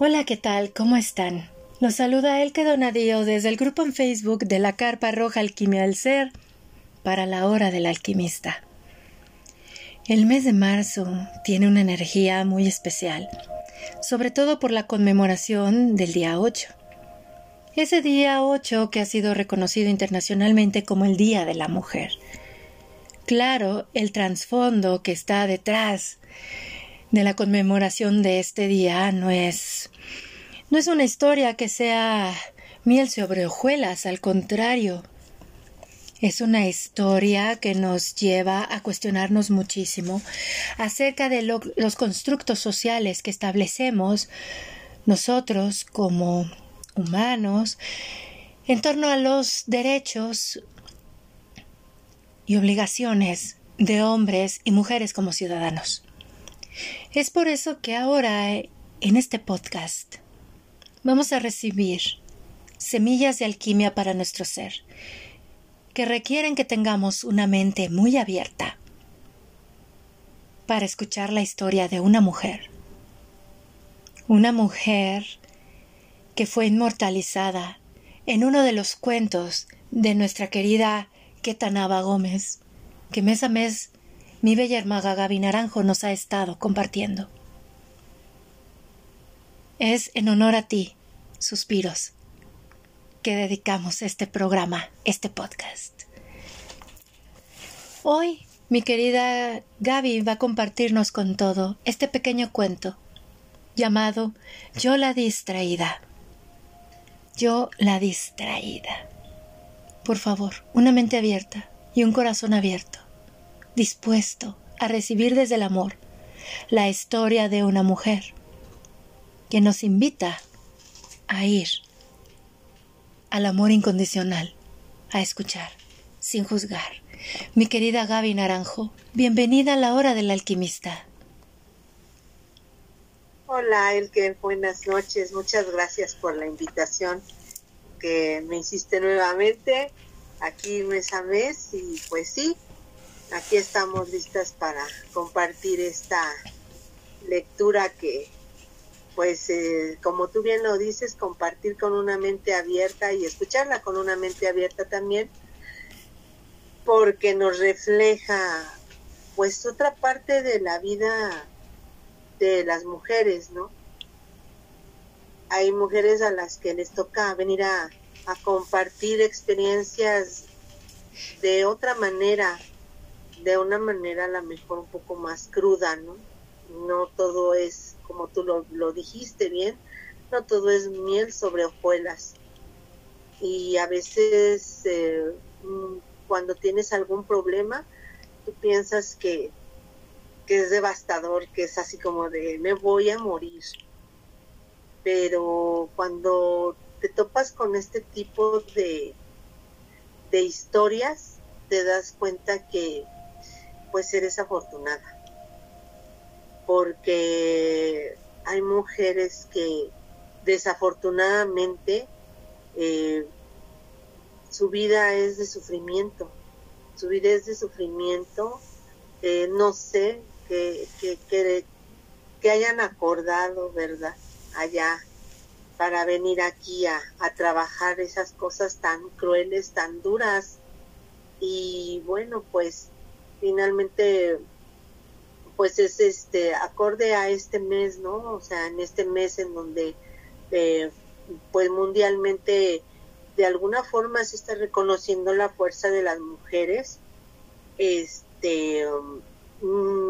Hola, ¿qué tal? ¿Cómo están? Los saluda Elke Donadío desde el grupo en Facebook de la Carpa Roja Alquimia del Ser para la Hora del Alquimista. El mes de marzo tiene una energía muy especial, sobre todo por la conmemoración del día 8. Ese día 8 que ha sido reconocido internacionalmente como el Día de la Mujer. Claro, el trasfondo que está detrás de la conmemoración de este día no es no es una historia que sea miel sobre hojuelas, al contrario. Es una historia que nos lleva a cuestionarnos muchísimo acerca de los constructos sociales que establecemos nosotros como humanos en torno a los derechos y obligaciones de hombres y mujeres como ciudadanos. Es por eso que ahora, en este podcast, vamos a recibir semillas de alquimia para nuestro ser, que requieren que tengamos una mente muy abierta para escuchar la historia de una mujer. Una mujer que fue inmortalizada en uno de los cuentos de nuestra querida Ketanaba Gómez, que mes a mes mi bella hermaga Gaby Naranjo nos ha estado compartiendo. Es en honor a ti, suspiros, que dedicamos este programa, este podcast. Hoy, mi querida Gaby va a compartirnos con todo este pequeño cuento llamado Yo la distraída. Yo la distraída. Por favor, una mente abierta y un corazón abierto dispuesto a recibir desde el amor la historia de una mujer que nos invita a ir al amor incondicional, a escuchar, sin juzgar. Mi querida Gaby Naranjo, bienvenida a la hora del alquimista. Hola, Elke, buenas noches. Muchas gracias por la invitación que me hiciste nuevamente aquí mes a mes y pues sí, aquí estamos listas para compartir esta lectura que, pues, eh, como tú bien lo dices, compartir con una mente abierta y escucharla con una mente abierta también, porque nos refleja, pues, otra parte de la vida de las mujeres, ¿no? Hay mujeres a las que les toca venir a, a compartir experiencias de otra manera, de una manera a lo mejor un poco más cruda, ¿no? No todo es, como tú lo, dijiste bien, no todo es miel sobre hojuelas. Y a veces eh, mm, cuando tienes algún problema, tú piensas que, que es devastador, que es así como de me voy a morir. Pero cuando te topas con este tipo de, de historias, te das cuenta que pues eres afortunada. Porque hay mujeres que desafortunadamente eh, su vida es de sufrimiento. Su vida es de sufrimiento. Eh, no sé que, que, que, hayan acordado, ¿verdad? Allá para venir aquí a, a trabajar esas cosas tan crueles, tan duras. Y bueno, pues finalmente pues es este acorde a este mes, ¿no? O sea, en este mes en donde eh, pues mundialmente de alguna forma se está reconociendo la fuerza de las mujeres, este um,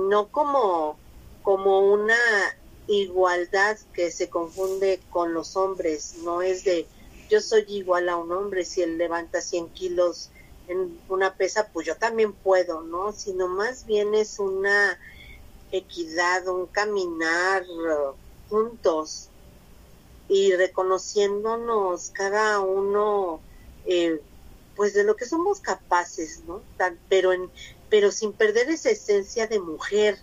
no como como una igualdad que se confunde con los hombres, no es de yo soy igual a un hombre si él levanta 100 kilos en una pesa, pues yo también puedo, ¿no? Sino más bien es una equidad, un caminar uh, juntos y reconociéndonos cada uno, eh, pues de lo que somos capaces, ¿no? pero en, pero sin perder esa esencia de mujer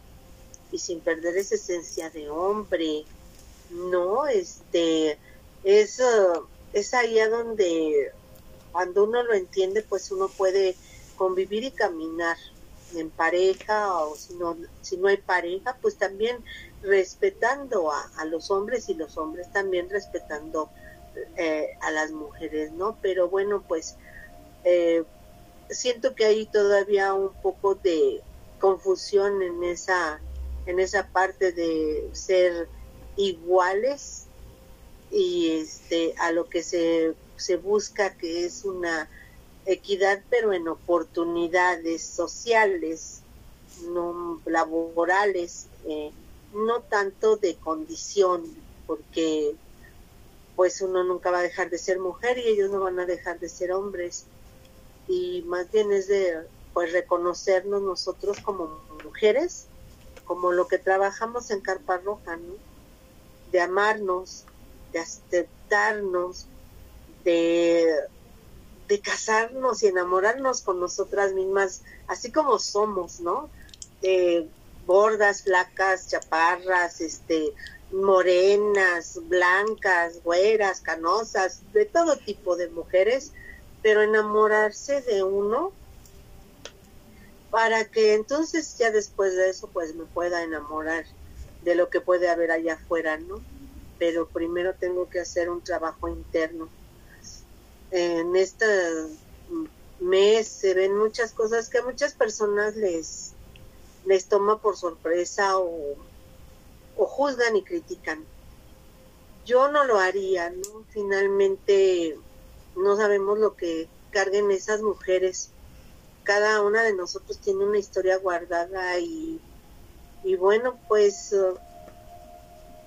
y sin perder esa esencia de hombre, ¿no? Este, es, uh, es ahí a donde cuando uno lo entiende, pues uno puede convivir y caminar en pareja o si no, si no hay pareja, pues también respetando a, los hombres y los hombres también respetando eh, a las mujeres, ¿no? Pero bueno, pues eh, siento que hay todavía un poco de confusión en esa, en esa parte de ser iguales y este a lo que se, se busca que es una equidad pero en oportunidades sociales no laborales eh, no tanto de condición porque pues uno nunca va a dejar de ser mujer y ellos no van a dejar de ser hombres y más bien es de pues reconocernos nosotros como mujeres como lo que trabajamos en Carpa Roja ¿no? de amarnos de aceptarnos de casarnos y enamorarnos con nosotras mismas, así como somos, ¿no? Eh, gordas, flacas, chaparras, este, morenas, blancas, güeras, canosas, de todo tipo de mujeres, pero enamorarse de uno para que entonces ya después de eso pues me pueda enamorar de lo que puede haber allá afuera, ¿no? Pero primero tengo que hacer un trabajo interno en este mes se ven muchas cosas que a muchas personas les, les toma por sorpresa o, o juzgan y critican. Yo no lo haría, ¿no? Finalmente no sabemos lo que carguen esas mujeres. Cada una de nosotros tiene una historia guardada y, y bueno, pues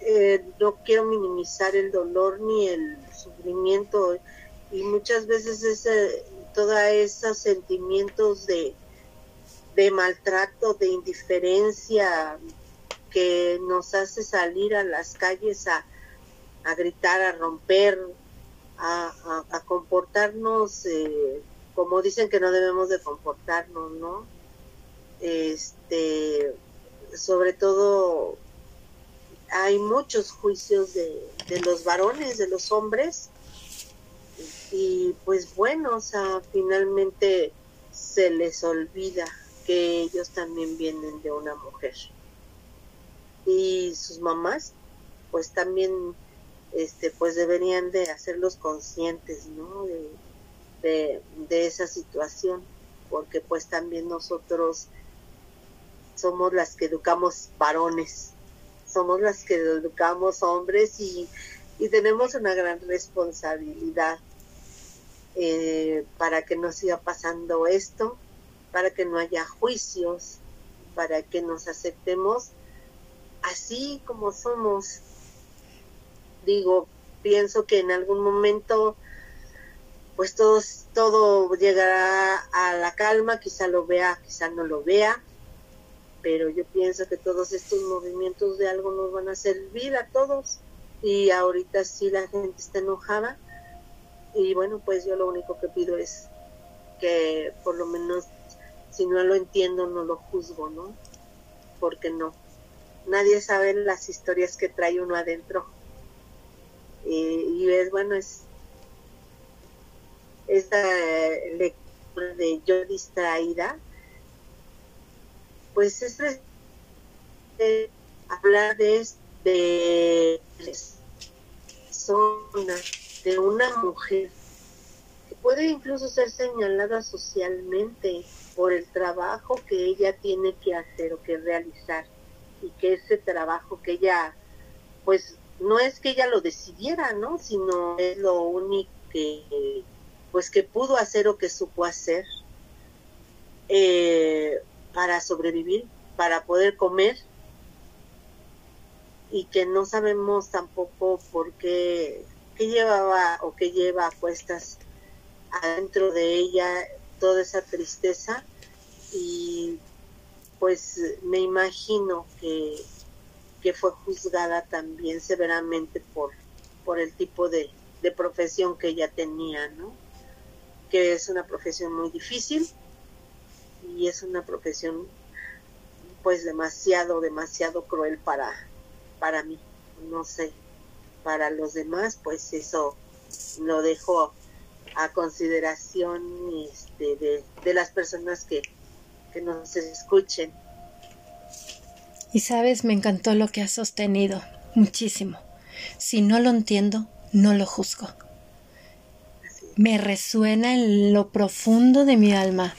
eh, no quiero minimizar el dolor ni el sufrimiento y muchas veces ese, todos esos sentimientos de, de maltrato, de indiferencia que nos hace salir a las calles a, a gritar, a romper, a, a, comportarnos eh, como dicen que no debemos de comportarnos, ¿no? Este, sobre todo hay muchos juicios de, de los varones, de los hombres, y pues bueno, o sea, finalmente se les olvida que ellos también vienen de una mujer. Y sus mamás, pues también, este, pues deberían de hacerlos conscientes, ¿no? De, de, esa situación, porque pues también nosotros somos las que educamos varones, somos las que educamos hombres y, y tenemos una gran responsabilidad eh, para que no siga pasando esto, para que no haya juicios, para que nos aceptemos así como somos. Digo, pienso que en algún momento pues todo, todo llegará a la calma, quizá lo vea, quizá no lo vea, pero yo pienso que todos estos movimientos de algo nos van a servir a todos y ahorita sí la gente está enojada, y bueno, pues yo lo único que pido es que por lo menos si no lo entiendo no lo juzgo, ¿no? Porque no. Nadie sabe las historias que trae uno adentro. y es bueno, es esta lectura de yo distraída, pues es de hablar de, de personas de una mujer que puede incluso ser señalada socialmente por el trabajo que ella tiene que hacer o que realizar y que ese trabajo que ella pues no es que ella lo decidiera no sino es lo único que pues que pudo hacer o que supo hacer eh, para sobrevivir para poder comer. Y que no sabemos tampoco por qué que llevaba o que lleva a cuestas adentro de ella toda esa tristeza. Y pues me imagino que, que fue juzgada también severamente por, por el tipo de, de profesión que ella tenía, ¿no? Que es una profesión muy difícil y es una profesión pues demasiado, demasiado cruel para, para mí, no sé, para los demás, pues eso lo dejo a consideración este, de, las personas que, que nos escuchen. Y sabes, me encantó lo que has sostenido, muchísimo. Si no lo entiendo, no lo juzgo. Me resuena en lo profundo de mi alma,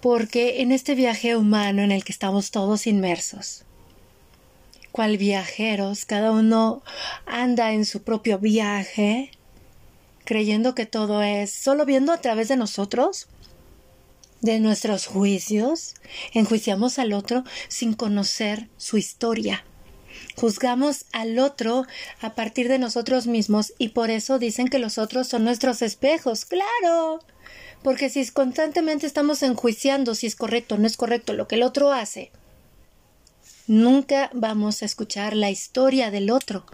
porque en este viaje humano en el que estamos todos inmersos, cual viajeros, cada uno anda en su propio viaje, creyendo que todo es solo viendo a través de nosotros, de nuestros juicios, enjuiciamos al otro sin conocer su historia. Juzgamos al otro a partir de nosotros mismos y por eso dicen que los otros son nuestros espejos. Claro. Porque si constantemente estamos enjuiciando si es correcto o no es correcto lo que el otro hace, nunca vamos a escuchar la historia del otro.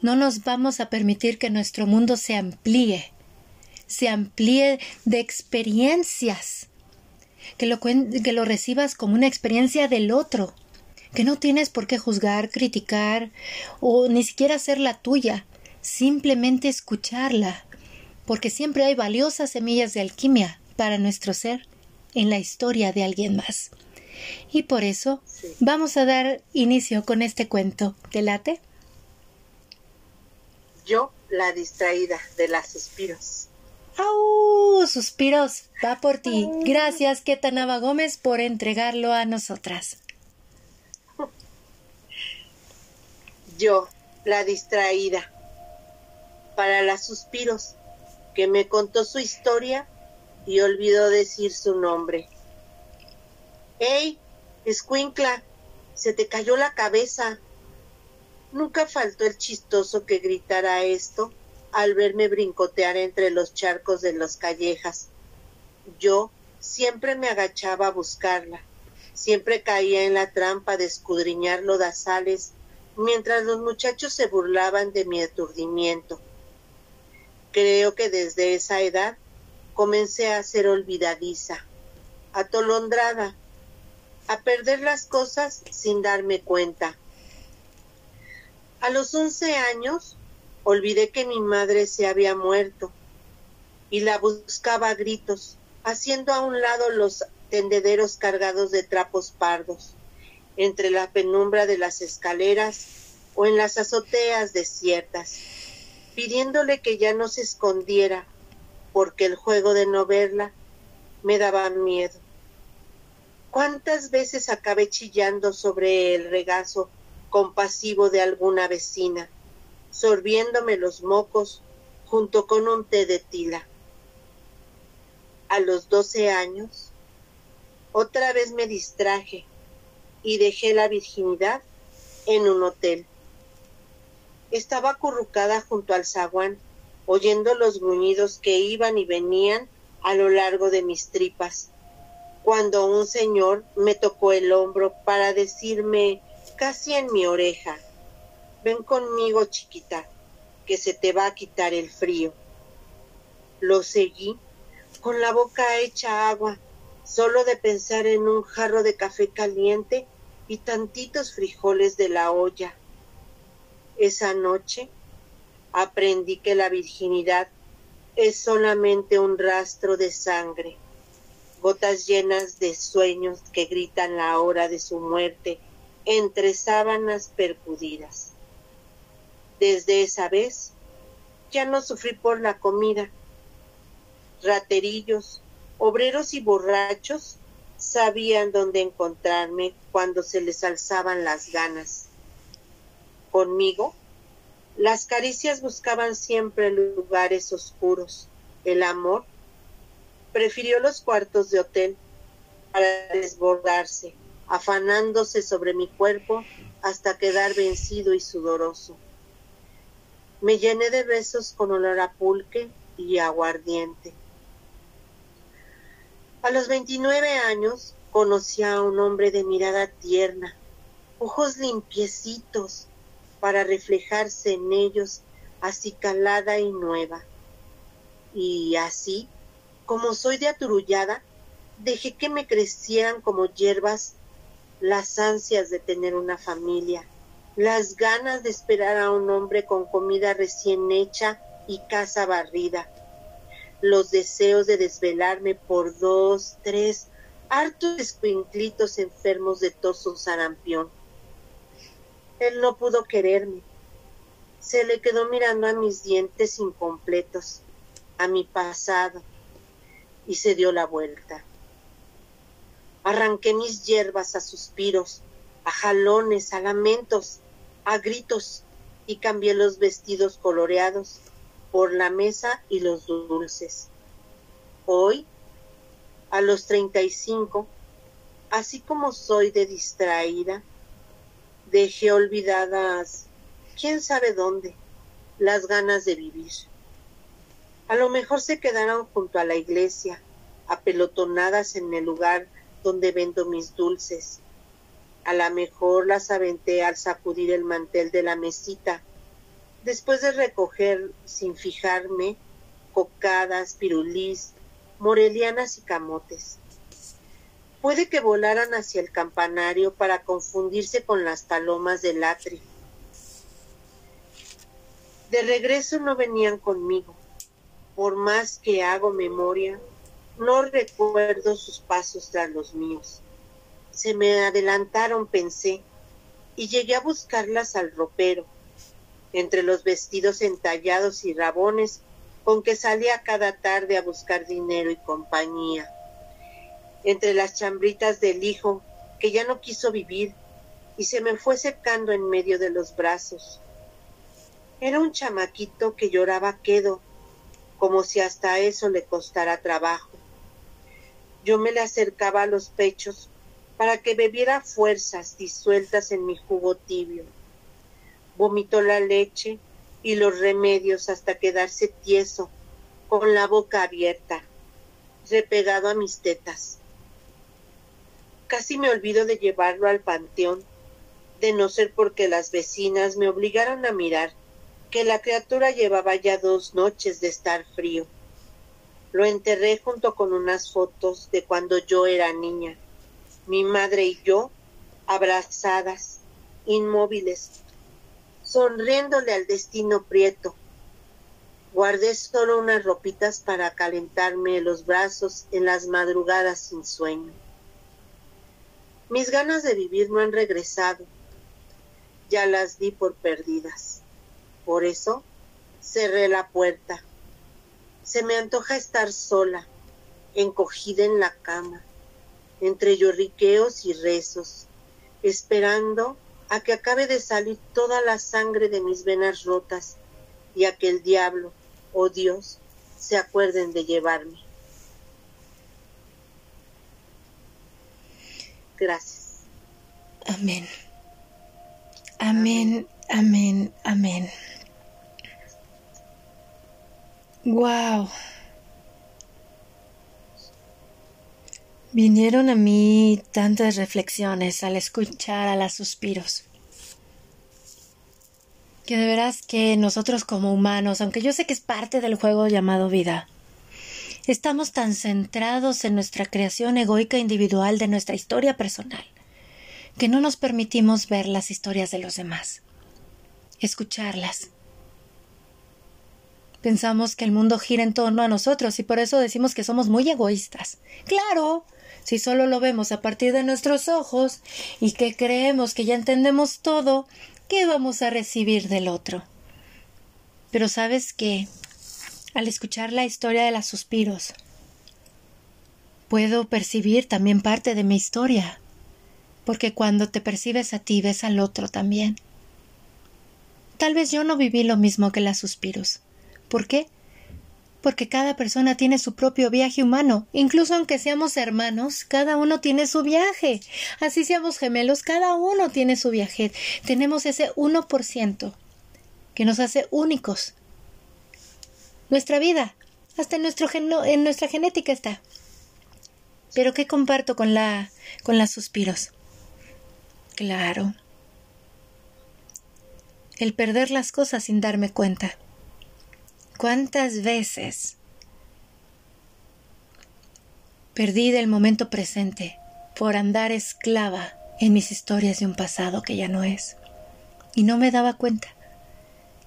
No nos vamos a permitir que nuestro mundo se amplíe, se amplíe de experiencias, que lo, que lo recibas como una experiencia del otro, que no tienes por qué juzgar, criticar o ni siquiera hacer la tuya, simplemente escucharla, porque siempre hay valiosas semillas de alquimia para nuestro ser en la historia de alguien más. Y por eso vamos a dar inicio con este cuento. ¿Te late? Yo, la distraída de las suspiros. ¡Au! Suspiros, va por ti. Gracias, Ketanaba Gómez, por entregarlo a nosotras. Yo, la distraída. Para las suspiros, que me contó su historia y olvidó decir su nombre. ¡Ey! Escuincla, se te cayó la cabeza. Nunca faltó el chistoso que gritara esto al verme brincotear entre los charcos de las callejas. Yo siempre me agachaba a buscarla, siempre caía en la trampa de escudriñar lodazales mientras los muchachos se burlaban de mi aturdimiento. Creo que desde esa edad comencé a ser olvidadiza, atolondrada, a perder las cosas sin darme cuenta. A los once años olvidé que mi madre se había muerto y la buscaba a gritos, haciendo a un lado los tendederos cargados de trapos pardos, entre la penumbra de las escaleras o en las azoteas desiertas, pidiéndole que ya no se escondiera, porque el juego de no verla me daba miedo. ¿Cuántas veces acabé chillando sobre el regazo compasivo de alguna vecina, sorbiéndome los mocos junto con un té de tila. A los doce años, otra vez me distraje y dejé la virginidad en un hotel. Estaba acurrucada junto al zaguán, oyendo los gruñidos que iban y venían a lo largo de mis tripas, cuando un señor me tocó el hombro para decirme casi en mi oreja. Ven conmigo, chiquita, que se te va a quitar el frío. Lo seguí, con la boca hecha agua, solo de pensar en un jarro de café caliente y tantitos frijoles de la olla. Esa noche aprendí que la virginidad es solamente un rastro de sangre, gotas llenas de sueños que gritan la hora de su muerte entre sábanas percudidas. Desde esa vez ya no sufrí por la comida. Raterillos, obreros y borrachos sabían dónde encontrarme cuando se les alzaban las ganas. Conmigo, las caricias buscaban siempre lugares oscuros. El amor prefirió los cuartos de hotel para desbordarse afanándose sobre mi cuerpo hasta quedar vencido y sudoroso. Me llené de besos con olor a pulque y aguardiente. A los 29 años conocí a un hombre de mirada tierna, ojos limpiecitos para reflejarse en ellos calada y nueva. Y así, como soy de aturullada, dejé que me crecieran como hierbas las ansias de tener una familia, las ganas de esperar a un hombre con comida recién hecha y casa barrida, los deseos de desvelarme por dos, tres hartos escuinclitos enfermos de toso sarampión. Él no pudo quererme. Se le quedó mirando a mis dientes incompletos, a mi pasado, y se dio la vuelta. Arranqué mis hierbas a suspiros, a jalones, a lamentos, a gritos, y cambié los vestidos coloreados por la mesa y los dulces. Hoy, a los treinta y cinco, así como soy de distraída, dejé olvidadas, quién sabe dónde, las ganas de vivir. A lo mejor se quedaron junto a la iglesia, apelotonadas en el lugar donde vendo mis dulces. A lo mejor las aventé al sacudir el mantel de la mesita, después de recoger, sin fijarme, cocadas, pirulís, morelianas y camotes. Puede que volaran hacia el campanario para confundirse con las palomas del atri. De regreso no venían conmigo por más que hago memoria, no recuerdo sus pasos tras los míos. Se me adelantaron, pensé, y llegué a buscarlas al ropero, entre los vestidos entallados y rabones con que salía cada tarde a buscar dinero y compañía, entre las chambritas del hijo que ya no quiso vivir y se me fue secando en medio de los brazos. Era un chamaquito que lloraba quedo como si hasta eso le costara trabajo. Yo me le acercaba a los pechos para que bebiera fuerzas disueltas en mi jugo tibio. Vomitó la leche y los remedios hasta quedarse tieso, con la boca abierta, repegado a mis tetas. Casi me olvido de llevarlo al panteón, de no ser porque las vecinas me obligaron a mirar que la criatura llevaba ya dos noches de estar frío. Lo enterré junto con unas fotos de cuando yo era niña, mi madre y yo abrazadas, inmóviles, sonriéndole al destino prieto. Guardé solo unas ropitas para calentarme los brazos en las madrugadas sin sueño. Mis ganas de vivir no han regresado, ya las di por perdidas. Por eso cerré la puerta. Se me antoja estar sola, encogida en la cama, entre lloriqueos y rezos, esperando a que acabe de salir toda la sangre de mis venas rotas y a que el diablo oh Dios se acuerden de llevarme. Gracias. Amén. Amén, amén, amén. Wow. Vinieron a mí tantas reflexiones al escuchar a las suspiros. Que de veras que nosotros como humanos, aunque yo sé que es parte del juego llamado vida, estamos tan centrados en nuestra creación egoica individual de nuestra historia personal, que no nos permitimos ver las historias de los demás, escucharlas, Pensamos que el mundo gira en torno a nosotros y por eso decimos que somos muy egoístas. Claro, si solo lo vemos a partir de nuestros ojos y que creemos que ya entendemos todo, ¿qué vamos a recibir del otro? Pero sabes que, al escuchar la historia de los suspiros, puedo percibir también parte de mi historia, porque cuando te percibes a ti ves al otro también. Tal vez yo no viví lo mismo que las suspiros, ¿Por qué? Porque cada persona tiene su propio viaje humano. Incluso aunque seamos hermanos, cada uno tiene su viaje. Así seamos gemelos, cada uno tiene su viaje. Tenemos ese 1% que nos hace únicos. Nuestra vida, hasta en, en nuestra genética está. Pero ¿qué comparto con la con las suspiros? Claro. El perder las cosas sin darme cuenta. ¿Cuántas veces perdí del momento presente por andar esclava en mis historias de un pasado que ya no es? Y no me daba cuenta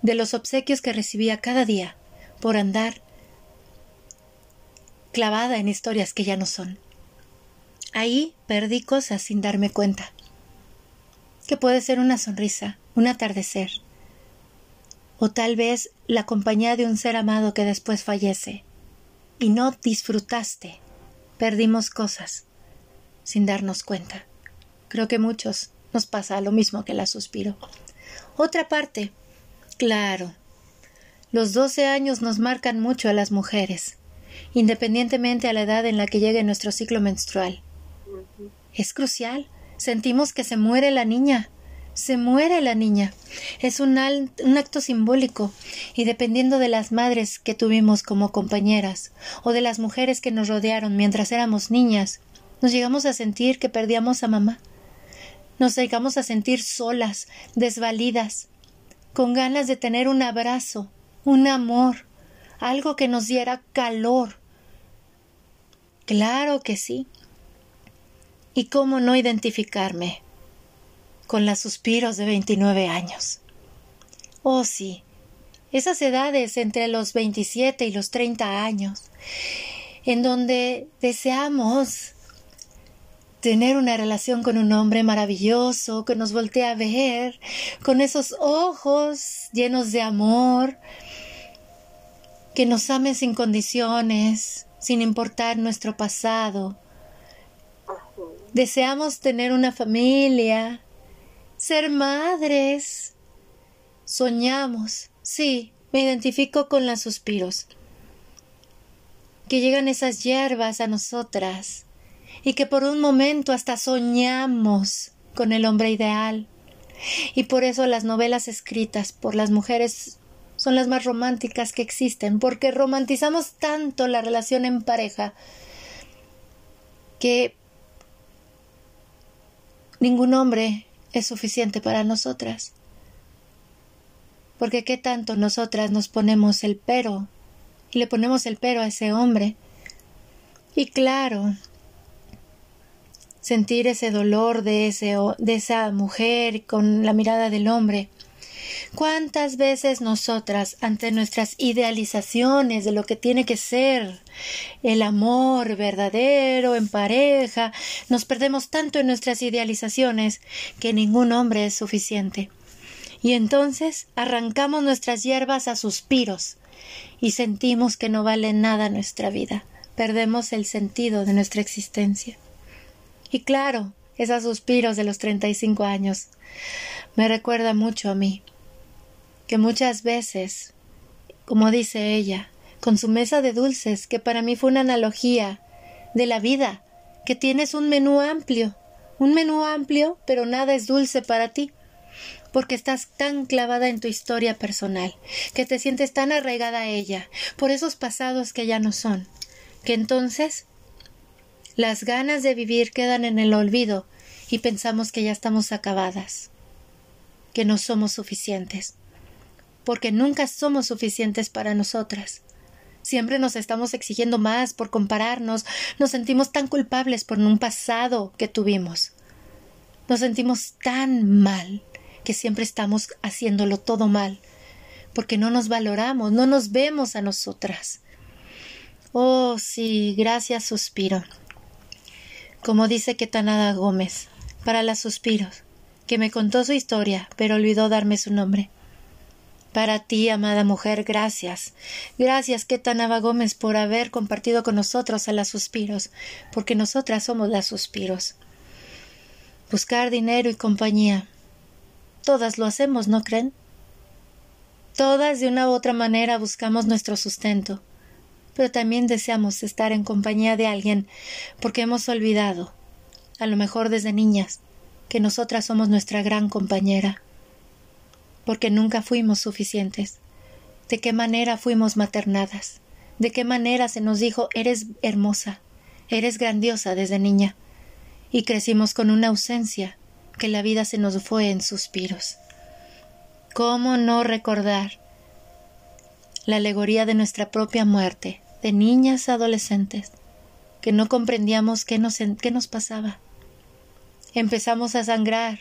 de los obsequios que recibía cada día por andar clavada en historias que ya no son. ahí perdí cosas sin darme cuenta. Que puede ser una sonrisa, un atardecer, o tal vez la compañía de un ser amado que después fallece, y no disfrutaste. Perdimos cosas sin darnos cuenta. Creo que muchos nos pasa lo mismo que la suspiro. Otra parte. Claro. Los doce años nos marcan mucho a las mujeres, independientemente a la edad en la que llegue nuestro ciclo menstrual. Es crucial. Sentimos que se muere la niña. Se muere la niña. Es un, acto simbólico y dependiendo de las madres que tuvimos como compañeras o de las mujeres que nos rodearon mientras éramos niñas, nos llegamos a sentir que perdíamos a mamá. Nos llegamos a sentir solas, desvalidas, con ganas de tener un abrazo, un amor, algo que nos diera calor. Claro que sí. ¿Y cómo no identificarme con las suspiros de 29 años? Oh, sí, esas edades entre los 27 y los 30 años, en donde deseamos tener una relación con un hombre maravilloso que nos voltea a ver, con esos ojos llenos de amor, que nos ame sin condiciones, sin importar nuestro pasado. Deseamos tener una familia, ser madres. Soñamos, sí, me identifico con los suspiros. Que llegan esas hierbas a nosotras y que por un momento hasta soñamos con el hombre ideal. Y por eso las novelas escritas por las mujeres son las más románticas que existen, porque romantizamos tanto la relación en pareja que ningún hombre es suficiente para nosotras. Porque qué tanto nosotras nos ponemos el pero y le ponemos el pero a ese hombre. Y claro, sentir ese dolor de, ese, de esa mujer con la mirada del hombre. ¿Cuántas veces nosotras, ante nuestras idealizaciones de lo que tiene que ser el amor verdadero en pareja, nos perdemos tanto en nuestras idealizaciones que ningún hombre es suficiente? Y entonces arrancamos nuestras hierbas a suspiros y sentimos que no vale nada nuestra vida, perdemos el sentido de nuestra existencia. Y claro, esos suspiros de los treinta y cinco años me recuerda mucho a mí, que muchas veces, como dice ella, con su mesa de dulces, que para mí fue una analogía de la vida, que tienes un menú amplio, un menú amplio, pero nada es dulce para ti, porque estás tan clavada en tu historia personal, que te sientes tan arraigada a ella, por esos pasados que ya no son, que entonces las ganas de vivir quedan en el olvido y pensamos que ya estamos acabadas, que no somos suficientes, porque nunca somos suficientes para nosotras. Siempre nos estamos exigiendo más por compararnos, nos sentimos tan culpables por un pasado que tuvimos. Nos sentimos tan mal que siempre estamos haciéndolo todo mal, porque no nos valoramos, no nos vemos a nosotras. Oh, sí, gracias, suspiro como dice Ketanada Gómez, para las suspiros, que me contó su historia, pero olvidó darme su nombre. Para ti, amada mujer, gracias. Gracias, Ketanaba Gómez, por haber compartido con nosotros a las suspiros, porque nosotras somos las suspiros. Buscar dinero y compañía. Todas lo hacemos, ¿no creen? Todas de una u otra manera buscamos nuestro sustento pero también deseamos estar en compañía de alguien porque hemos olvidado, a lo mejor desde niñas, que nosotras somos nuestra gran compañera, porque nunca fuimos suficientes. ¿De qué manera fuimos maternadas? ¿De qué manera se nos dijo eres hermosa, eres grandiosa desde niña? Y crecimos con una ausencia que la vida se nos fue en suspiros. ¿Cómo no recordar la alegoría de nuestra propia muerte de niñas adolescentes que no comprendíamos qué nos, qué nos pasaba. Empezamos a sangrar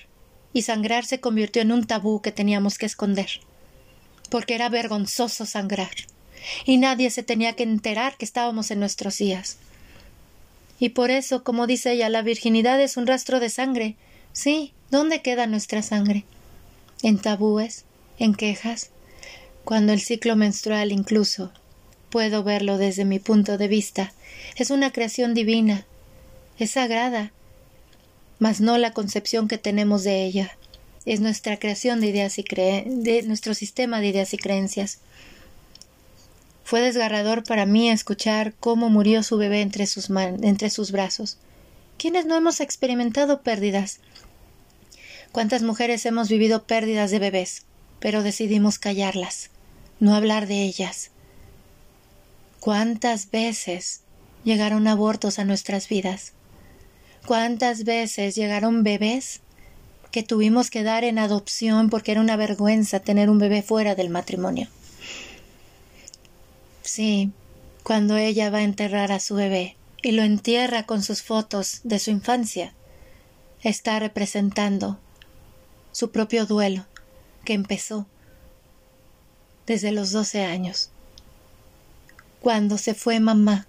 y sangrar se convirtió en un tabú que teníamos que esconder, porque era vergonzoso sangrar y nadie se tenía que enterar que estábamos en nuestros días. Y por eso, como dice ella, la virginidad es un rastro de sangre. Sí, ¿dónde queda nuestra sangre? En tabúes, en quejas, cuando el ciclo menstrual incluso puedo verlo desde mi punto de vista. Es una creación divina, es sagrada, mas no la concepción que tenemos de ella. Es nuestra creación de ideas y de nuestro sistema de ideas y creencias. Fue desgarrador para mí escuchar cómo murió su bebé entre sus, entre sus brazos. ¿Quiénes no hemos experimentado pérdidas? ¿Cuántas mujeres hemos vivido pérdidas de bebés, pero decidimos callarlas, no hablar de ellas? ¿Cuántas veces llegaron abortos a nuestras vidas? ¿Cuántas veces llegaron bebés que tuvimos que dar en adopción porque era una vergüenza tener un bebé fuera del matrimonio? Sí, cuando ella va a enterrar a su bebé y lo entierra con sus fotos de su infancia, está representando su propio duelo que empezó desde los doce años cuando se fue mamá,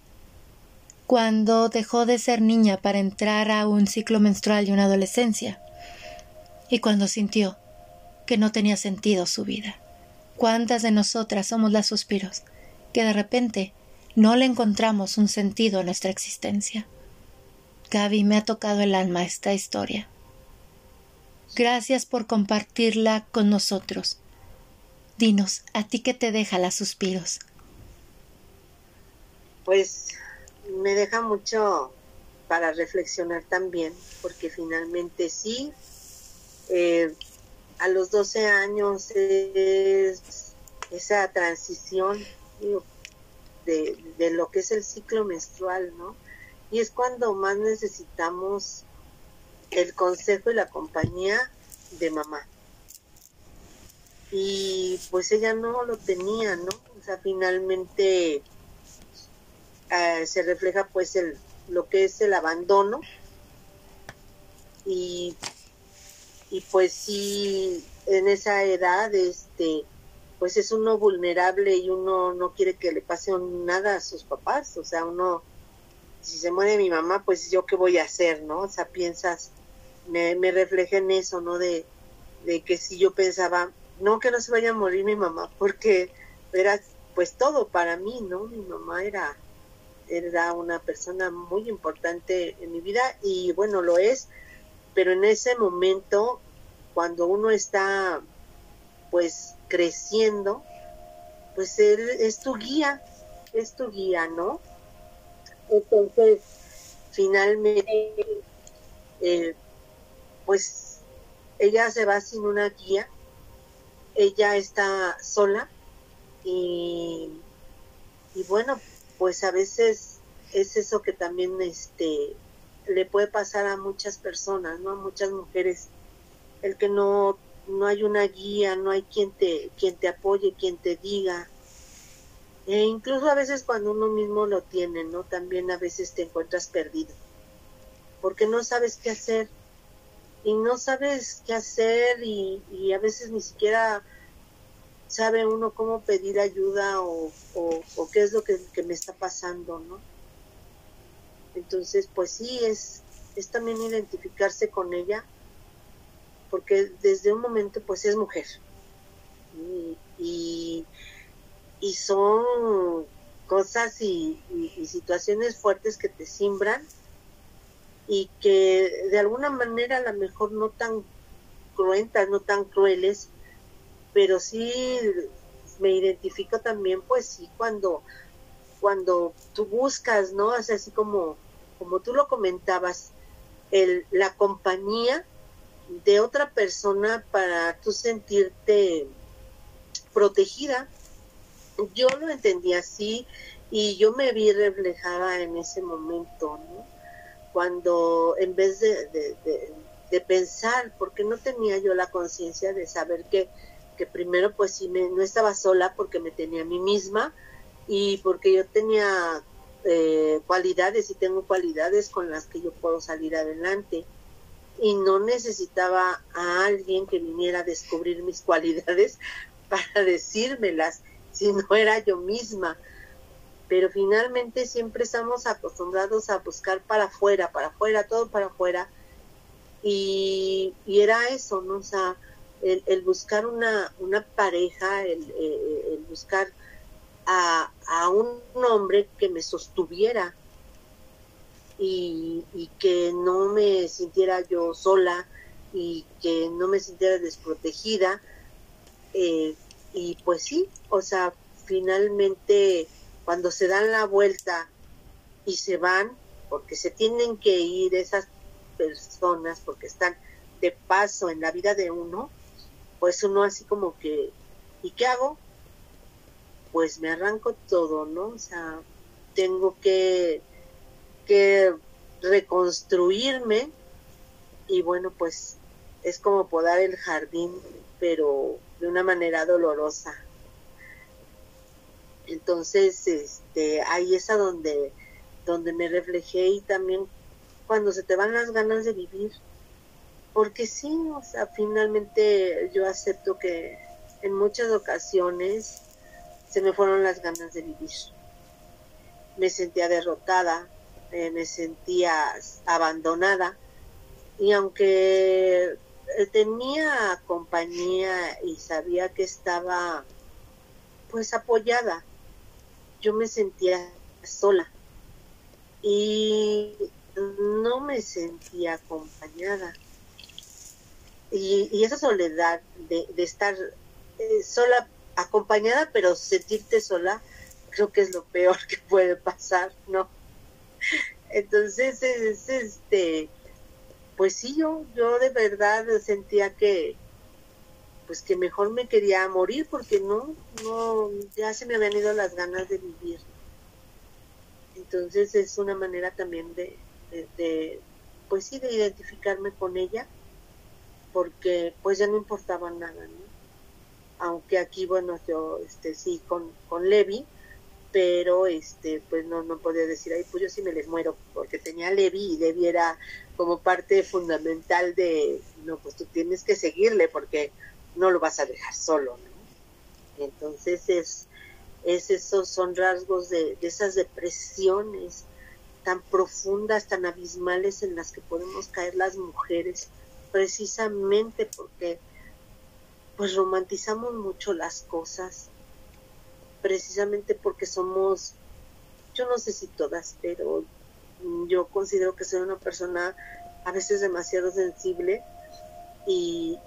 cuando dejó de ser niña para entrar a un ciclo menstrual y una adolescencia, y cuando sintió que no tenía sentido su vida. ¿Cuántas de nosotras somos las suspiros que de repente no le encontramos un sentido a nuestra existencia? Gaby, me ha tocado el alma esta historia. Gracias por compartirla con nosotros. Dinos, ¿a ti qué te deja las suspiros? pues me deja mucho para reflexionar también, porque finalmente sí, eh, a los 12 años es esa transición de, de, lo que es el ciclo menstrual, ¿no? Y es cuando más necesitamos el consejo y la compañía de mamá. Y pues ella no lo tenía, ¿no? O sea, finalmente eh, se refleja pues el lo que es el abandono. Y, y pues sí en esa edad este pues es uno vulnerable y uno no quiere que le pase nada a sus papás. O sea uno si se muere mi mamá pues yo qué voy a hacer no o sea piensas me, me refleja en eso no de, de que si yo pensaba no que no se vaya a morir mi mamá porque era pues todo para mí no mi mamá era era una persona muy importante en mi vida y bueno, lo es, pero en ese momento, cuando uno está pues creciendo, pues él es tu guía, es tu guía, ¿no? Entonces, finalmente, eh, pues ella se va sin una guía, ella está sola y, y bueno, pues a veces es eso que también este le puede pasar a muchas personas, ¿no? A muchas mujeres el que no no hay una guía, no hay quien te quien te apoye, quien te diga. E incluso a veces cuando uno mismo lo tiene, ¿no? También a veces te encuentras perdido. Porque no sabes qué hacer. Y no sabes qué hacer y, y a veces ni siquiera sabe uno cómo pedir ayuda o, qué es lo que, me está pasando, ¿no? Entonces, pues sí, es, es también identificarse con ella, porque desde un momento, pues es mujer. Y, y, son cosas y, y, situaciones fuertes que te simbran y que de alguna manera a lo mejor no tan cruentas, no tan crueles, pero sí me identifico también, pues sí, cuando, cuando tú buscas, ¿no? O así como, como tú lo comentabas, el, la compañía de otra persona para tú sentirte protegida. Yo lo entendí así y yo me vi reflejada en ese momento, ¿no? Cuando en vez de, de, de pensar, porque no tenía yo la conciencia de saber que que primero pues sí me, no estaba sola porque me tenía a mí misma y porque yo tenía eh, cualidades y tengo cualidades con las que yo puedo salir adelante y no necesitaba a alguien que viniera a descubrir mis cualidades para decírmelas, sino era yo misma. pero finalmente siempre estamos acostumbrados a buscar para afuera, para afuera, todo para afuera, y, era eso, ¿no? O sea, el, buscar una, una pareja, el, el buscar a, a, un hombre que me sostuviera y, y que no me sintiera yo sola y que no me sintiera desprotegida. Eh, y pues sí, o sea, finalmente cuando se dan la vuelta y se van, porque se tienen que ir esas personas, porque están de paso en la vida de uno, pues uno así como que, ¿y qué hago? Pues me arranco todo, ¿no? O sea, tengo que, que reconstruirme y bueno, pues es como podar el jardín, pero de una manera dolorosa. Entonces, este, ahí es a donde, donde me reflejé y también cuando se te van las ganas de vivir. Porque sí, o sea, finalmente yo acepto que en muchas ocasiones se me fueron las ganas de vivir. Me sentía derrotada, eh, me sentía abandonada y aunque tenía compañía y sabía que estaba pues apoyada, yo me sentía sola y no me sentía acompañada. Y, esa soledad de, estar eh, sola, acompañada, pero sentirte sola, creo que es lo peor que puede pasar, ¿no? Entonces, es, este, pues sí, yo, yo de verdad sentía que, pues que mejor me quería morir porque no, no, ya se me habían ido las ganas de vivir. Entonces es una manera también de, de, pues sí, de identificarme con ella, porque pues ya no importaba nada, ¿no? Aunque aquí, bueno, yo, este, sí, con, con Levi, pero este pues no no podía decir ay pues yo sí me les muero porque tenía Levi y Levi era como parte fundamental de no pues tú tienes que seguirle porque no lo vas a dejar solo ¿no? entonces es es esos son rasgos de, de esas depresiones tan profundas tan abismales en las que podemos caer las mujeres precisamente porque pues romantizamos mucho las cosas precisamente porque somos, yo no sé si todas, pero yo considero que soy una persona a veces demasiado sensible y,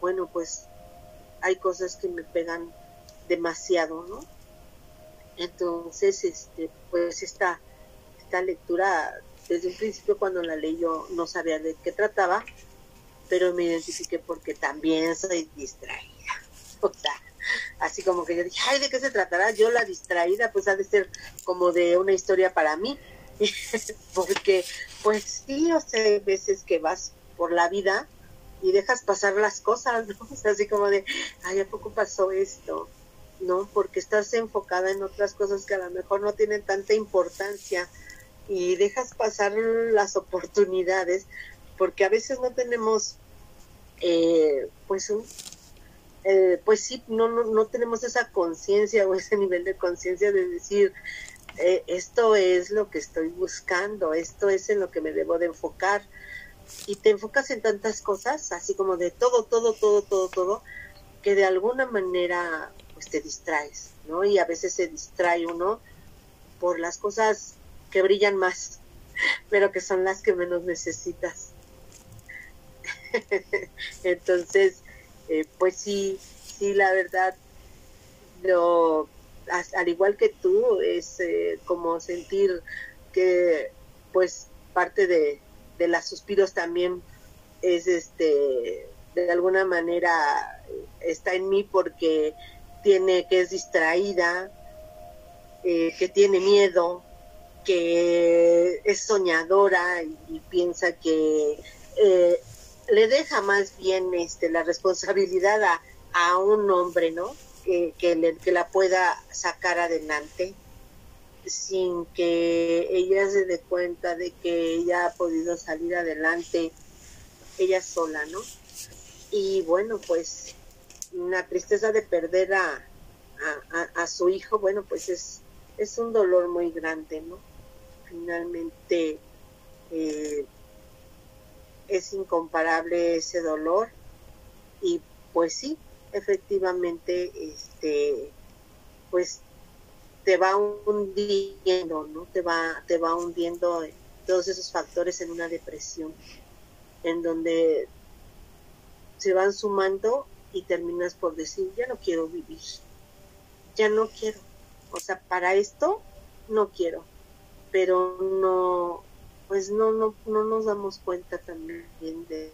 bueno, pues hay cosas que me pegan demasiado, ¿no? Entonces, este, pues esta, esta lectura, desde un principio cuando la leí yo no sabía de qué trataba, pero me identifiqué porque también soy distraída. O sea, así como que yo dije, ay, ¿de qué se tratará? Yo la distraída, pues ha de ser como de una historia para mí, porque pues sí, o sea, hay veces que vas por la vida y dejas pasar las cosas, ¿no? así como de, ay, ¿a poco pasó esto? ¿No? Porque estás enfocada en otras cosas que a lo mejor no tienen tanta importancia y dejas pasar las oportunidades porque a veces no tenemos eh, pues un, eh, pues sí, no, no, no tenemos esa conciencia o ese nivel de conciencia de decir, eh, esto es lo que estoy buscando, esto es en lo que me debo de enfocar. Y te enfocas en tantas cosas, así como de todo, todo, todo, todo, todo, que de alguna manera pues te distraes, ¿no? Y a veces se distrae uno por las cosas que brillan más, pero que son las que menos necesitas. Entonces, eh, pues sí, sí, la verdad, lo, al igual que tú, es eh, como sentir que pues parte de, de las suspiros también es este de alguna manera está en mí porque tiene que es distraída eh, que tiene miedo que es soñadora y, piensa que le deja más bien este, la responsabilidad a, a un hombre, ¿no? Que, que, que la pueda sacar adelante sin que ella se dé cuenta de que ella ha podido salir adelante ella sola, ¿no? Y bueno, pues una tristeza de perder a, a, a, su hijo, bueno, pues es, es un dolor muy grande, ¿no? Finalmente eh, es incomparable ese dolor y pues sí, efectivamente, este, pues te va hundiendo, ¿no? Te va, te va hundiendo todos esos factores en una depresión, en donde se van sumando y terminas por decir, ya no quiero vivir, ya no quiero. O sea, para esto no quiero, pero no, pues no, no, no nos damos cuenta también de,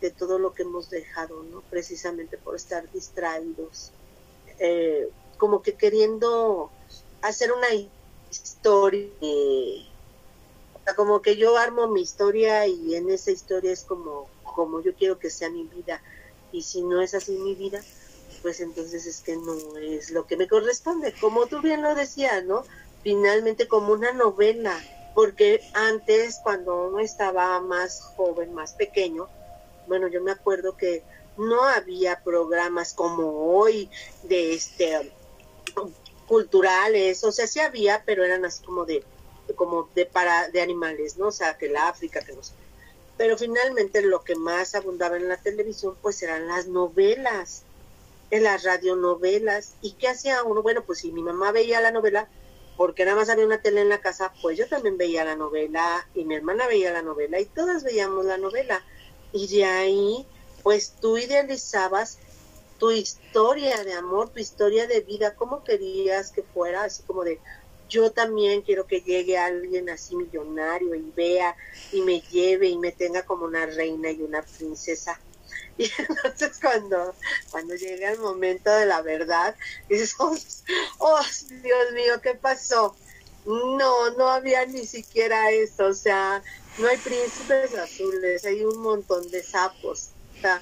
de todo lo que hemos dejado, ¿no? Precisamente por estar distraídos, eh, como que queriendo hacer una historia, como que yo armo mi historia y en esa historia es como, como yo quiero que sea mi vida y si no es así mi vida, pues entonces es que no es lo que me corresponde, como tú bien lo decías, ¿no? Finalmente como una novela, porque antes cuando uno estaba más joven, más pequeño, bueno, yo me acuerdo que no había programas como hoy de este culturales, o sea, sí había, pero eran así como de como de para de animales, ¿no? O sea, que la África, que no sé pero finalmente lo que más abundaba en la televisión pues eran las novelas, en las radionovelas. ¿Y qué hacía uno? Bueno, pues si mi mamá veía la novela, porque nada más había una tele en la casa, pues yo también veía la novela y mi hermana veía la novela y todas veíamos la novela. Y de ahí, pues tú idealizabas tu historia de amor, tu historia de vida, cómo querías que fuera, así como de, yo también quiero que llegue alguien así millonario y vea y me lleve y me tenga como una reina y una princesa. Y entonces cuando, cuando llega el momento de la verdad, dices, oh, oh, Dios mío, ¿qué pasó? No, no había ni siquiera eso, o sea, no hay príncipes azules, hay un montón de sapos. O sea,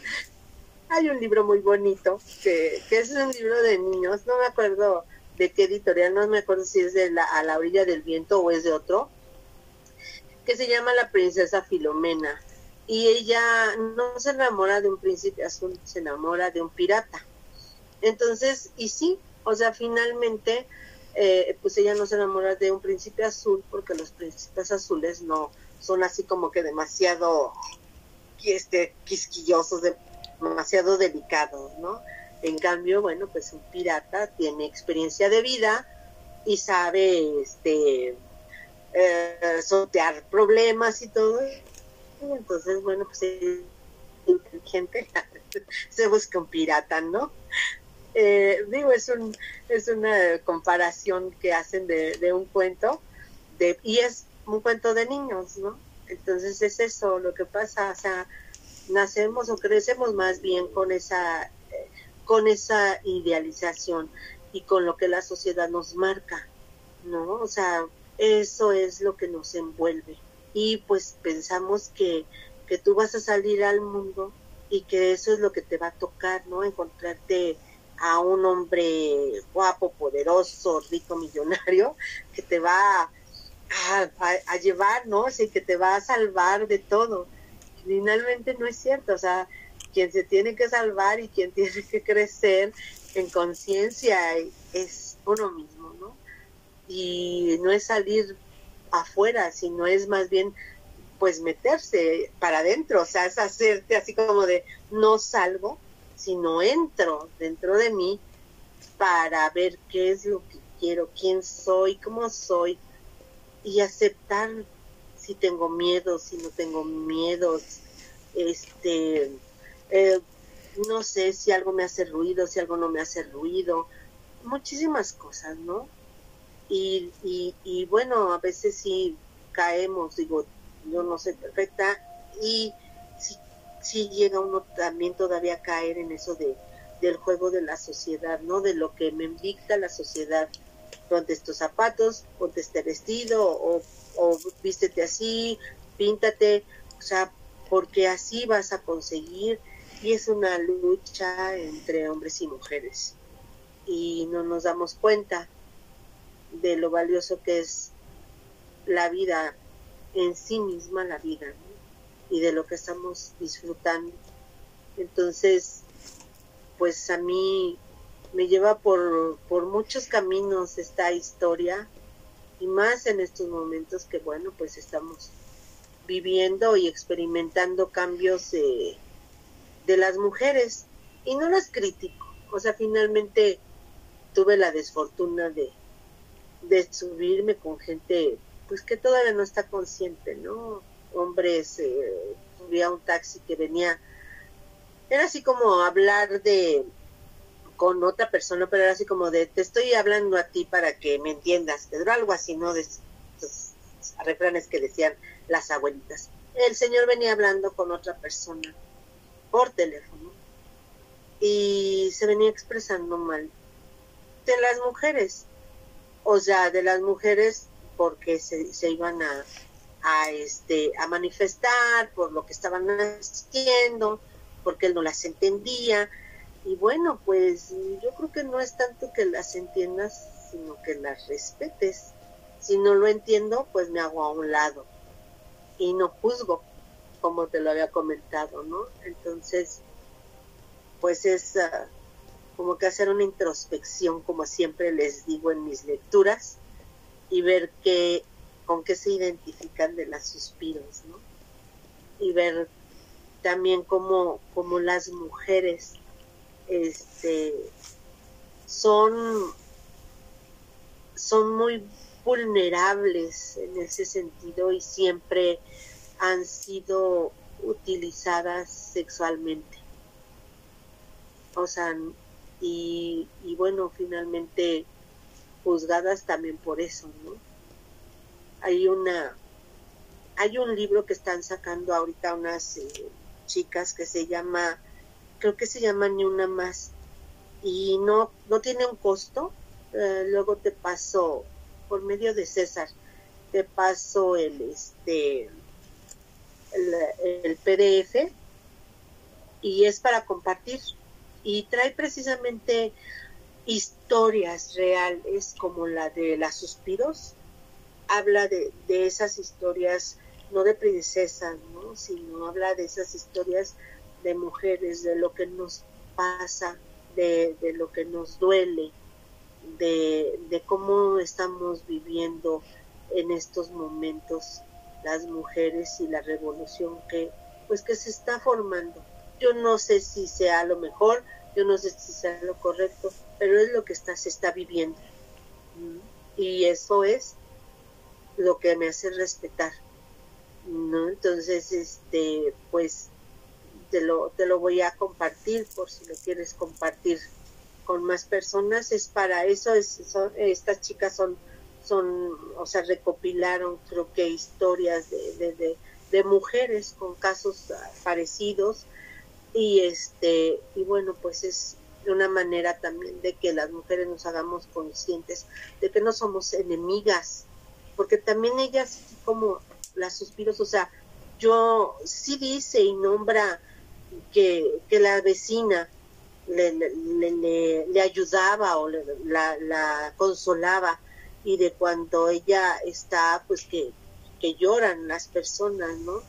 hay un libro muy bonito, que, que es un libro de niños, no me acuerdo de qué editorial, no me acuerdo si es de la, A la orilla del viento o es de otro, que se llama La princesa Filomena. Y ella no se enamora de un príncipe azul, se enamora de un pirata. Entonces, y sí, o sea, finalmente, eh, pues ella no se enamora de un príncipe azul porque los príncipes azules no son así como que demasiado este, quisquillosos, demasiado delicados, ¿no? En cambio, bueno, pues un pirata tiene experiencia de vida y sabe este eh, sortear problemas y todo. Entonces, bueno, pues es inteligente, se busca un pirata, ¿no? Eh, digo, es, un, es una comparación que hacen de, de un cuento, de, y es un cuento de niños, ¿no? Entonces es eso lo que pasa, o sea, nacemos o crecemos más bien con esa con esa idealización y con lo que la sociedad nos marca, ¿no? O sea, eso es lo que nos envuelve. Y pues pensamos que, que tú vas a salir al mundo y que eso es lo que te va a tocar, ¿no? Encontrarte a un hombre guapo, poderoso, rico, millonario, que te va a, a, llevar, ¿no? O que te va a salvar de todo. Finalmente no es cierto, o sea, quien se tiene que salvar y quien tiene que crecer en conciencia es uno mismo, ¿no? Y no es salir afuera, sino es más bien pues meterse para adentro, o sea, es hacerte así como de no salgo, sino entro dentro de mí para ver qué es lo que quiero, quién soy, cómo soy y aceptar si tengo miedo, si no tengo miedos, este, eh, no sé si algo me hace ruido, si algo no me hace ruido, muchísimas cosas, ¿no? Y, y, bueno, a veces sí caemos, digo, yo no soy perfecta y sí, llega uno también todavía a caer en eso de del juego de la sociedad, ¿no? De lo que me dicta la sociedad. Ponte estos zapatos, ponte este vestido, o, o vístete así, píntate, o sea, porque así vas a conseguir y es una lucha entre hombres y mujeres y no nos damos cuenta de lo valioso que es la vida en sí misma, la vida, y de lo que estamos disfrutando. Entonces, pues a mí me lleva por, por muchos caminos esta historia y más en estos momentos que bueno pues estamos viviendo y experimentando cambios de, de las mujeres. Y no las critico. O sea finalmente tuve la desfortuna de, de subirme con gente pues que todavía no está consciente no hombres eh, subía un taxi que venía era así como hablar de con otra persona, pero era así como de, te estoy hablando a ti para que me entiendas, pero algo así, ¿no? De esos refranes que decían las abuelitas. El señor venía hablando con otra persona por teléfono y se venía expresando mal de las mujeres, o sea, de las mujeres porque se, se iban a, a, este, a manifestar por lo que estaban haciendo, porque él no las entendía, y bueno, pues yo creo que no es tanto que las entiendas, sino que las respetes. Si no lo entiendo, pues me hago a un lado y no juzgo, como te lo había comentado, ¿no? Entonces, pues es ah, como que hacer una introspección, como siempre les digo en mis lecturas, y ver qué, con qué se identifican de las suspiros, ¿no? Y ver también cómo, cómo las mujeres este, son, son muy vulnerables en ese sentido y siempre han sido utilizadas sexualmente. O sea, y, y bueno, finalmente juzgadas también por eso, ¿no? Hay una, hay un libro que están sacando ahorita unas eh, chicas que se llama creo que se llama Ni una más y no, no tiene un costo. Eh, luego te paso por medio de César, te paso el este el, PDF y es para compartir y trae precisamente historias reales como la de las suspiros habla de, esas historias no de princesas ¿no? sino habla de esas historias de mujeres, de lo que nos pasa, de, lo que nos duele, de, de cómo estamos viviendo en estos momentos las mujeres y la revolución que pues que se está formando. Yo no sé si sea lo mejor, yo no sé si sea lo correcto, pero es lo que está, se está viviendo. Y eso es lo que me hace respetar. ¿no? Entonces, este, pues te lo, te lo voy a compartir por si lo quieres compartir con más personas. Es para eso, es, estas chicas son, son, o sea, recopilaron creo que historias de, de, de, mujeres con casos parecidos y este, y bueno, pues es una manera también de que las mujeres nos hagamos conscientes de que no somos enemigas, porque también ellas como las suspiros, o sea, yo sí dice y nombra que, la vecina le, le, le, ayudaba o la, la, consolaba y de cuando ella está, pues que, que lloran las personas, ¿no?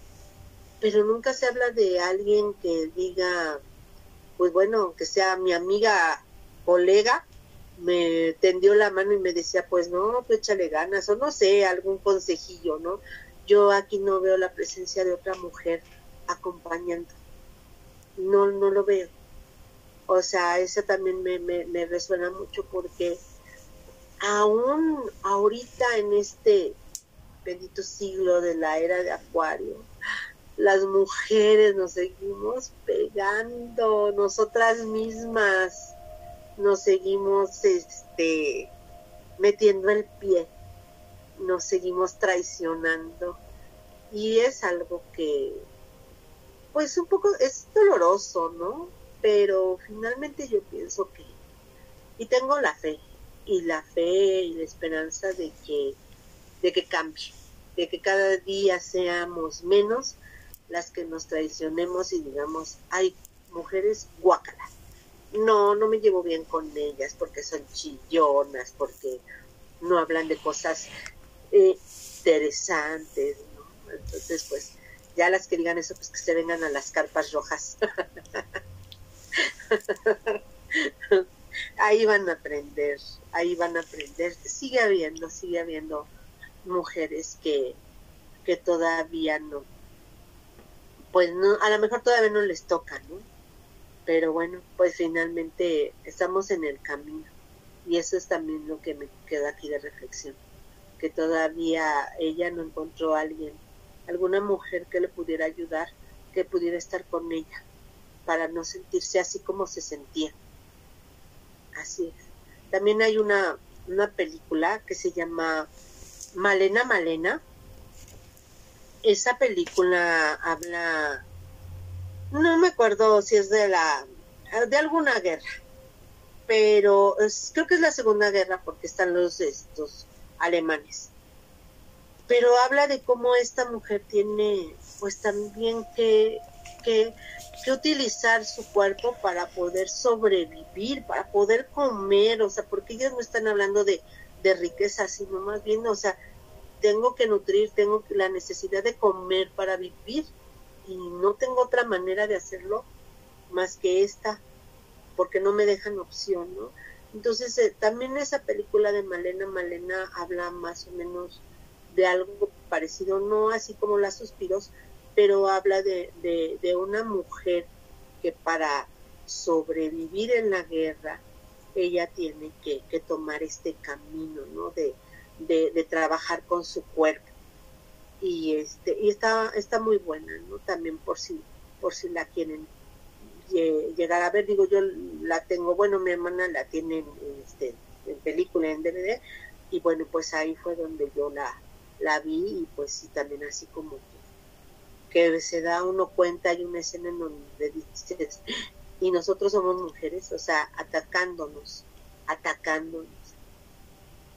Pero nunca se habla de alguien que diga, pues bueno, que sea mi amiga, colega, me tendió la mano y me decía, pues no, pues échale ganas, o no sé, algún consejillo, ¿no? Yo aquí no veo la presencia de otra mujer acompañando no, no lo veo. O sea, eso también me, me, resuena mucho porque aún ahorita en este bendito siglo de la era de Acuario, las mujeres nos seguimos pegando, nosotras mismas nos seguimos este metiendo el pie, nos seguimos traicionando y es algo que pues un poco es doloroso, ¿no? Pero finalmente yo pienso que, y tengo la fe, y la fe y la esperanza de que, de que cambie, de que cada día seamos menos las que nos traicionemos y digamos, hay mujeres guácalas. No, no me llevo bien con ellas porque son chillonas, porque no hablan de cosas eh, interesantes, ¿no? Entonces, pues, ya las que digan eso, pues que se vengan a las carpas rojas. ahí van a aprender, ahí van a aprender. Sigue habiendo, sigue habiendo mujeres que, que todavía no, pues no, a lo mejor todavía no les toca, ¿no? Pero bueno, pues finalmente estamos en el camino. Y eso es también lo que me queda aquí de reflexión, que todavía ella no encontró a alguien, alguna mujer que le pudiera ayudar, que pudiera estar con ella, para no sentirse así como se sentía. Así es. También hay una, una película que se llama Malena Malena. Esa película habla, no me acuerdo si es de la, de alguna guerra, pero creo que es la Segunda Guerra porque están los estos alemanes. Pero habla de cómo esta mujer tiene pues también que, que, que utilizar su cuerpo para poder sobrevivir, para poder comer, o sea, porque ellas no están hablando de, de riqueza, sino más bien, o sea, tengo que nutrir, tengo la necesidad de comer para vivir y no tengo otra manera de hacerlo más que esta porque no me dejan opción, ¿no? Entonces, eh, también esa película de Malena Malena habla más o menos de algo parecido, no así como las suspiros, pero habla de, de, una mujer que para sobrevivir en la guerra, ella tiene que, que tomar este camino, ¿no? De, de, trabajar con su cuerpo. Y este, y está, está muy buena, ¿no? También por si, por si la quieren llegar a ver, digo yo la tengo, bueno, mi hermana la tiene en, este, en película, en DVD, y bueno, pues ahí fue donde yo la, la vi y pues sí, también así como que, que se da uno cuenta, hay una escena en donde dices, y nosotros somos mujeres, o sea, atacándonos, atacándonos.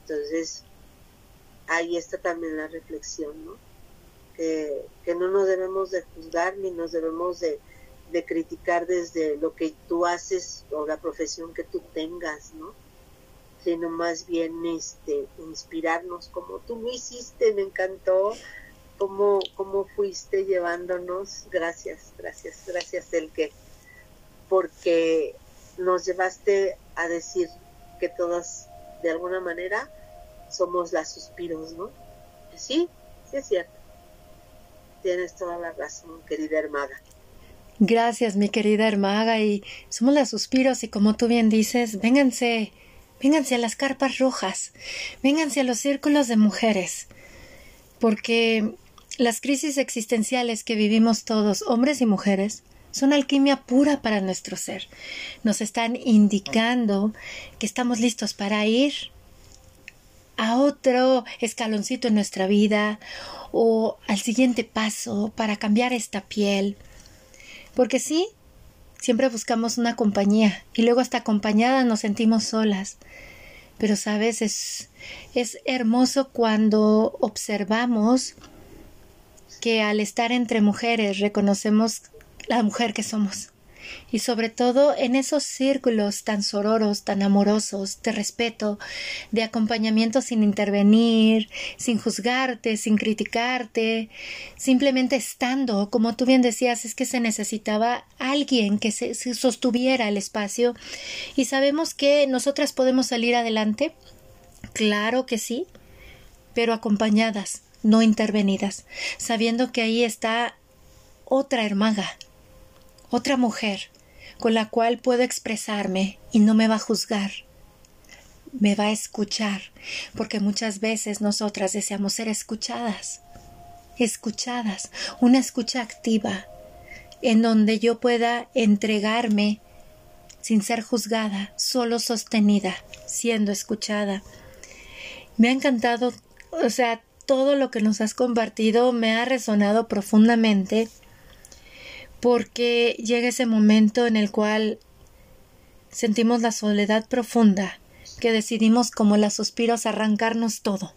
Entonces, ahí está también la reflexión, ¿no? Que, que no nos debemos de juzgar ni nos debemos de, de criticar desde lo que tú haces o la profesión que tú tengas, ¿no? Sino más bien este, inspirarnos como tú lo hiciste, me encantó cómo, cómo fuiste llevándonos, gracias, gracias, gracias el que, porque nos llevaste a decir que todas de alguna manera somos las suspiros, ¿no? Sí, sí es cierto. Tienes toda la razón, querida hermana. Gracias, mi querida hermaga, y somos las suspiros, y como tú bien dices, vénganse, vénganse a las carpas rojas, vénganse a los círculos de mujeres, porque las crisis existenciales que vivimos todos, hombres y mujeres, son alquimia pura para nuestro ser. Nos están indicando que estamos listos para ir a otro escaloncito en nuestra vida o al siguiente paso para cambiar esta piel. Porque sí, siempre buscamos una compañía y luego hasta acompañada nos sentimos solas. Pero sabes, es, es hermoso cuando observamos que al estar entre mujeres reconocemos la mujer que somos y sobre todo en esos círculos tan sororos, tan amorosos, de respeto, de acompañamiento sin intervenir, sin juzgarte, sin criticarte, simplemente estando, como tú bien decías, es que se necesitaba alguien que se, sostuviera el espacio y sabemos que nosotras podemos salir adelante, claro que sí, pero acompañadas, no intervenidas, sabiendo que ahí está otra hermaga, otra mujer con la cual puedo expresarme y no me va a juzgar. Me va a escuchar, porque muchas veces nosotras deseamos ser escuchadas, escuchadas, una escucha activa, en donde yo pueda entregarme sin ser juzgada, solo sostenida, siendo escuchada. Me ha encantado, o sea, todo lo que nos has compartido me ha resonado profundamente porque llega ese momento en el cual sentimos la soledad profunda, que decidimos como las suspiros arrancarnos todo.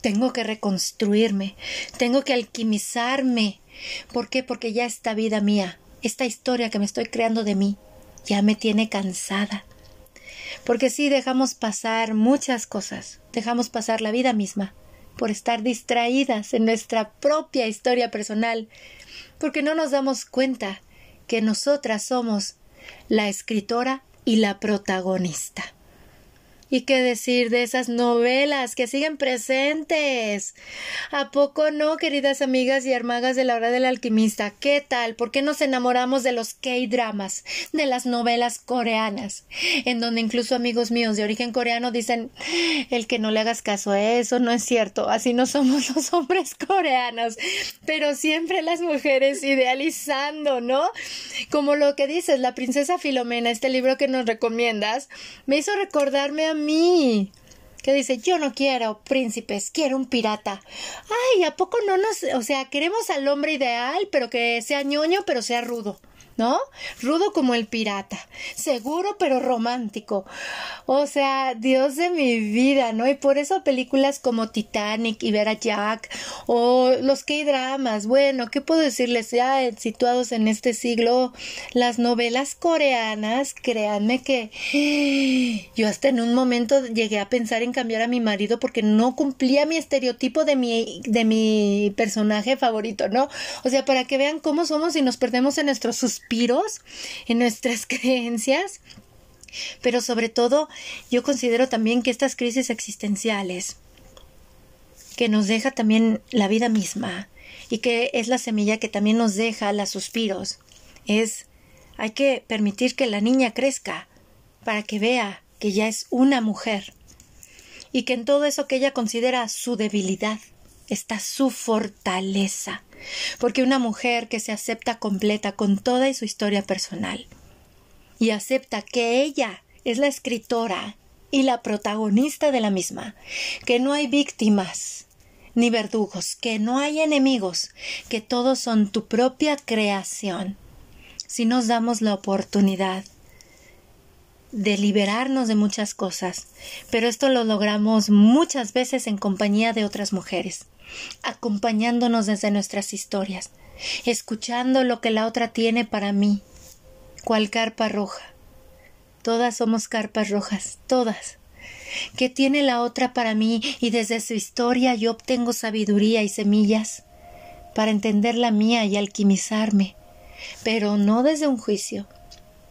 Tengo que reconstruirme, tengo que alquimizarme. ¿Por qué? Porque ya esta vida mía, esta historia que me estoy creando de mí, ya me tiene cansada. Porque sí dejamos pasar muchas cosas, dejamos pasar la vida misma, por estar distraídas en nuestra propia historia personal, porque no nos damos cuenta que nosotras somos la escritora y la protagonista. ¿Y qué decir de esas novelas que siguen presentes? ¿A poco no, queridas amigas y hermagas de la hora del alquimista? ¿Qué tal? ¿Por qué nos enamoramos de los K-dramas, de las novelas coreanas? En donde incluso amigos míos de origen coreano dicen el que no le hagas caso a eso no es cierto, así no somos los hombres coreanos, pero siempre las mujeres idealizando, ¿no? Como lo que dices, la princesa Filomena, este libro que nos recomiendas, me hizo recordarme a mí. Que dice, yo no quiero príncipes, quiero un pirata. Ay, ¿a poco no nos, o sea, queremos al hombre ideal, pero que sea ñoño, pero sea rudo? ¿No? Rudo como el pirata, seguro pero romántico. O sea, Dios de mi vida, ¿no? Y por eso películas como Titanic y Vera Jack o los K-dramas, bueno, ¿qué puedo decirles? Ya situados en este siglo, las novelas coreanas, créanme que yo hasta en un momento llegué a pensar en cambiar a mi marido porque no cumplía mi estereotipo de mi, de mi personaje favorito, ¿no? O sea, para que vean cómo somos y nos perdemos en nuestros en nuestras creencias. Pero sobre todo, yo considero también que estas crisis existenciales, que nos deja también la vida misma, y que es la semilla que también nos deja las suspiros, es hay que permitir que la niña crezca para que vea que ya es una mujer y que en todo eso que ella considera su debilidad está su fortaleza porque una mujer que se acepta completa con toda su historia personal y acepta que ella es la escritora y la protagonista de la misma, que no hay víctimas ni verdugos, que no hay enemigos, que todos son tu propia creación. Si nos damos la oportunidad de liberarnos de muchas cosas, pero esto lo logramos muchas veces en compañía de otras mujeres acompañándonos desde nuestras historias, escuchando lo que la otra tiene para mí, cual carpa roja. Todas somos carpas rojas, todas. ¿Qué tiene la otra para mí? Y desde su historia yo obtengo sabiduría y semillas para entender la mía y alquimizarme, pero no desde un juicio,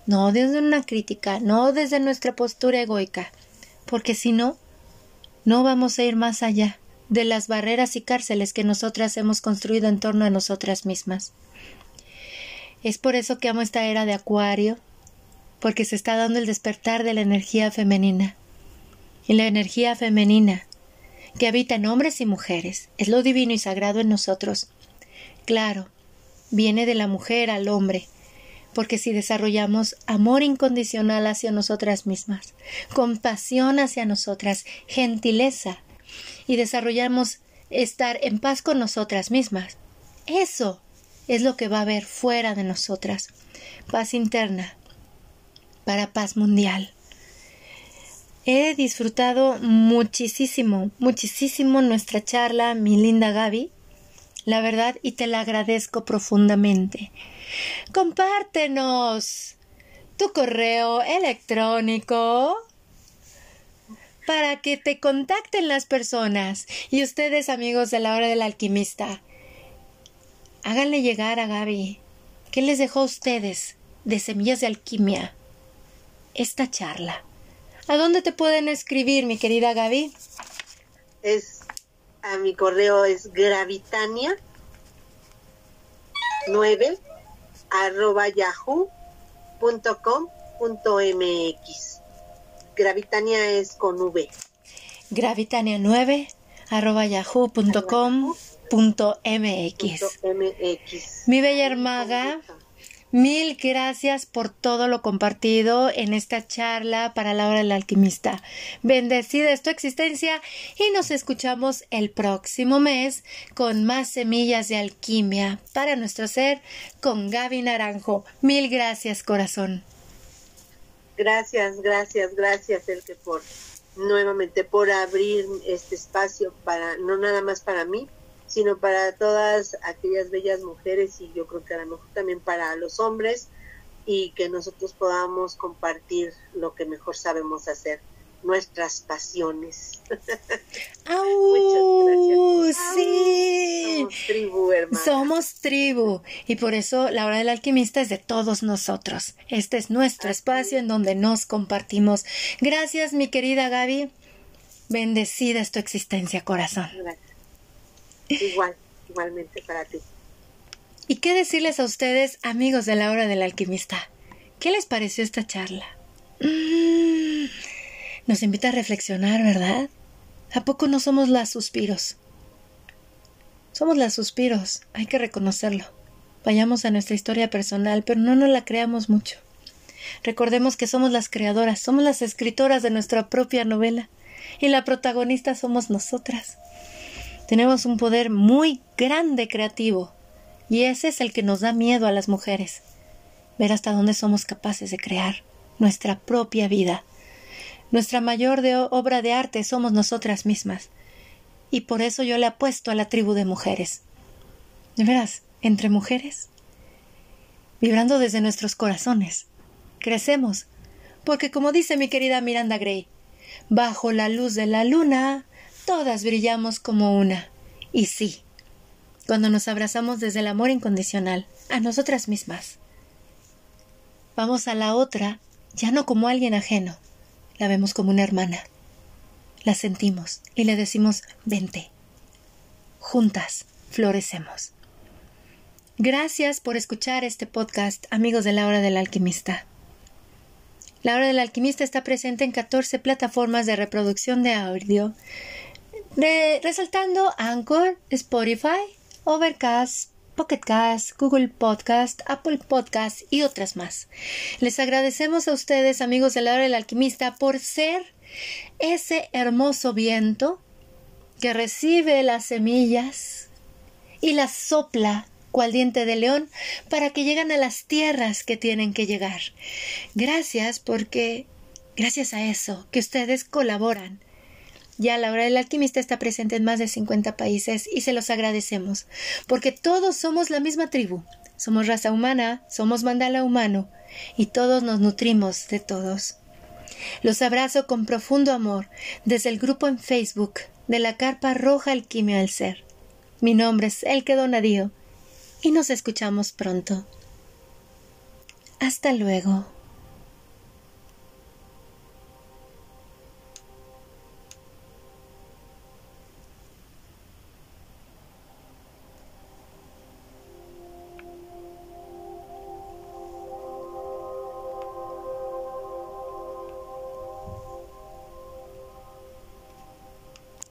no desde una crítica, no desde nuestra postura egoica, porque si no, no vamos a ir más allá de las barreras y cárceles que nosotras hemos construido en torno a nosotras mismas. Es por eso que amo esta era de Acuario, porque se está dando el despertar de la energía femenina. Y la energía femenina, que habita en hombres y mujeres, es lo divino y sagrado en nosotros. Claro, viene de la mujer al hombre, porque si desarrollamos amor incondicional hacia nosotras mismas, compasión hacia nosotras, gentileza, y desarrollamos estar en paz con nosotras mismas. Eso es lo que va a haber fuera de nosotras. Paz interna para paz mundial. He disfrutado muchísimo, muchísimo nuestra charla, mi linda Gaby, la verdad, y te la agradezco profundamente. Compártenos tu correo electrónico para que te contacten las personas. Y ustedes, amigos de la hora del alquimista, háganle llegar a Gaby. ¿Qué les dejó a ustedes de Semillas de Alquimia? Esta charla. ¿A dónde te pueden escribir, mi querida Gaby? Es a mi correo es gravitania 9 arroba yahoo.com.mx Gravitania es con V. Gravitania9 arroba yahoo.com.mx. Mi bella hermaga, mil gracias por todo lo compartido en esta charla para la hora del alquimista. Bendecida es tu existencia y nos escuchamos el próximo mes con más semillas de alquimia para nuestro ser con Gaby Naranjo. Mil gracias, corazón. Gracias, gracias, gracias, Elke, por nuevamente por abrir este espacio para, no nada más para mí, sino para todas aquellas bellas mujeres y yo creo que a lo mejor también para los hombres y que nosotros podamos compartir lo que mejor sabemos hacer, nuestras pasiones. ¡Au! Sí. Somos tribu, hermana. Somos tribu. Y por eso la hora del alquimista es de todos nosotros. Este es nuestro espacio en donde nos compartimos. Gracias, mi querida Gaby. Bendecida es tu existencia, corazón. Igual, igualmente para ti. ¿Y qué decirles a ustedes, amigos de la hora del alquimista? ¿Qué les pareció esta charla? Mm, nos invita a reflexionar, ¿verdad? ¿A poco no somos las suspiros? Somos las suspiros, hay que reconocerlo. Vayamos a nuestra historia personal, pero no nos la creamos mucho. Recordemos que somos las creadoras, somos las escritoras de nuestra propia novela y la protagonista somos nosotras. Tenemos un poder muy grande creativo y ese es el que nos da miedo a las mujeres. Ver hasta dónde somos capaces de crear nuestra propia vida. Nuestra mayor obra de arte somos nosotras mismas. Y por eso yo le apuesto a la tribu de mujeres. De veras, entre mujeres, vibrando desde nuestros corazones, crecemos, porque como dice mi querida Miranda Gray, Bajo la luz de la luna, todas brillamos como una. Y sí, cuando nos abrazamos desde el amor incondicional, a nosotras mismas. Vamos a la otra, ya no como alguien ajeno, la vemos como una hermana. La sentimos y le decimos, vente. Juntas florecemos. Gracias por escuchar este podcast, amigos de la hora del alquimista. La hora del alquimista está presente en 14 plataformas de reproducción de audio, resaltando Anchor, Spotify, Overcast, Pocketcast, Google Podcast, Apple Podcast y otras más. Les agradecemos a ustedes, amigos de la hora del alquimista, por ser ese hermoso viento que recibe las semillas y las sopla cual diente de león, para que lleguen a las tierras que tienen que llegar. Gracias porque, gracias a eso, que ustedes colaboran. Ya la hora del alquimista está presente en más de 50 países y se los agradecemos, porque todos somos la misma tribu, somos raza humana, somos mandala humano, y todos nos nutrimos de todos. Los abrazo con profundo amor desde el grupo en Facebook de la Carpa Roja Alquimia al Ser. Mi nombre es Elke Donadío y nos escuchamos pronto. Hasta luego.